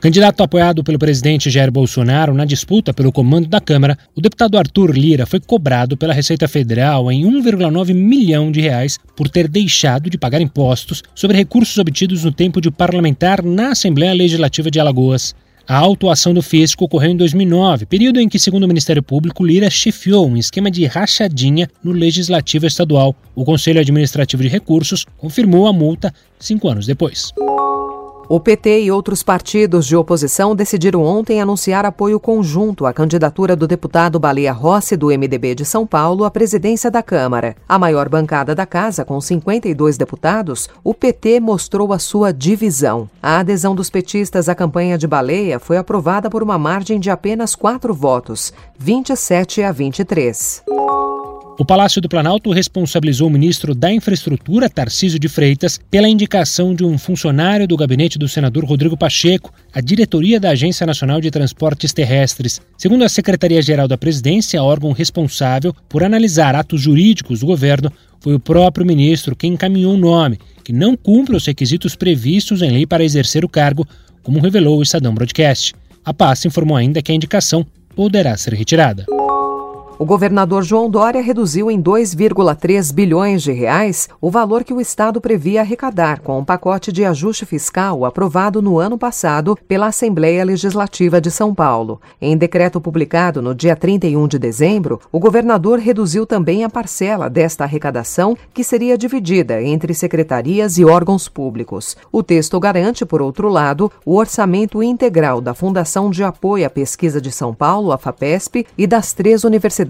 Candidato apoiado pelo presidente Jair Bolsonaro na disputa pelo comando da Câmara, o deputado Arthur Lira foi cobrado pela Receita Federal em 1,9 milhão de reais por ter deixado de pagar impostos sobre recursos obtidos no tempo de parlamentar na Assembleia Legislativa de Alagoas. A autuação do fisco ocorreu em 2009, período em que, segundo o Ministério Público, Lira chefiou um esquema de rachadinha no Legislativo Estadual. O Conselho Administrativo de Recursos confirmou a multa cinco anos depois. O PT e outros partidos de oposição decidiram ontem anunciar apoio conjunto à candidatura do deputado Baleia Rossi, do MDB de São Paulo, à presidência da Câmara. A maior bancada da casa, com 52 deputados, o PT mostrou a sua divisão. A adesão dos petistas à campanha de Baleia foi aprovada por uma margem de apenas quatro votos, 27 a 23. O Palácio do Planalto responsabilizou o ministro da Infraestrutura, Tarcísio de Freitas, pela indicação de um funcionário do gabinete do senador Rodrigo Pacheco à diretoria da Agência Nacional de Transportes Terrestres. Segundo a Secretaria-Geral da Presidência, órgão responsável por analisar atos jurídicos do governo, foi o próprio ministro quem encaminhou o nome, que não cumpre os requisitos previstos em lei para exercer o cargo, como revelou o Estadão Broadcast. A pasta informou ainda que a indicação poderá ser retirada. O governador João Dória reduziu em 2,3 bilhões de reais o valor que o Estado previa arrecadar com um pacote de ajuste fiscal aprovado no ano passado pela Assembleia Legislativa de São Paulo. Em decreto publicado no dia 31 de dezembro, o governador reduziu também a parcela desta arrecadação que seria dividida entre secretarias e órgãos públicos. O texto garante, por outro lado, o orçamento integral da Fundação de Apoio à Pesquisa de São Paulo, a FAPESP, e das três universidades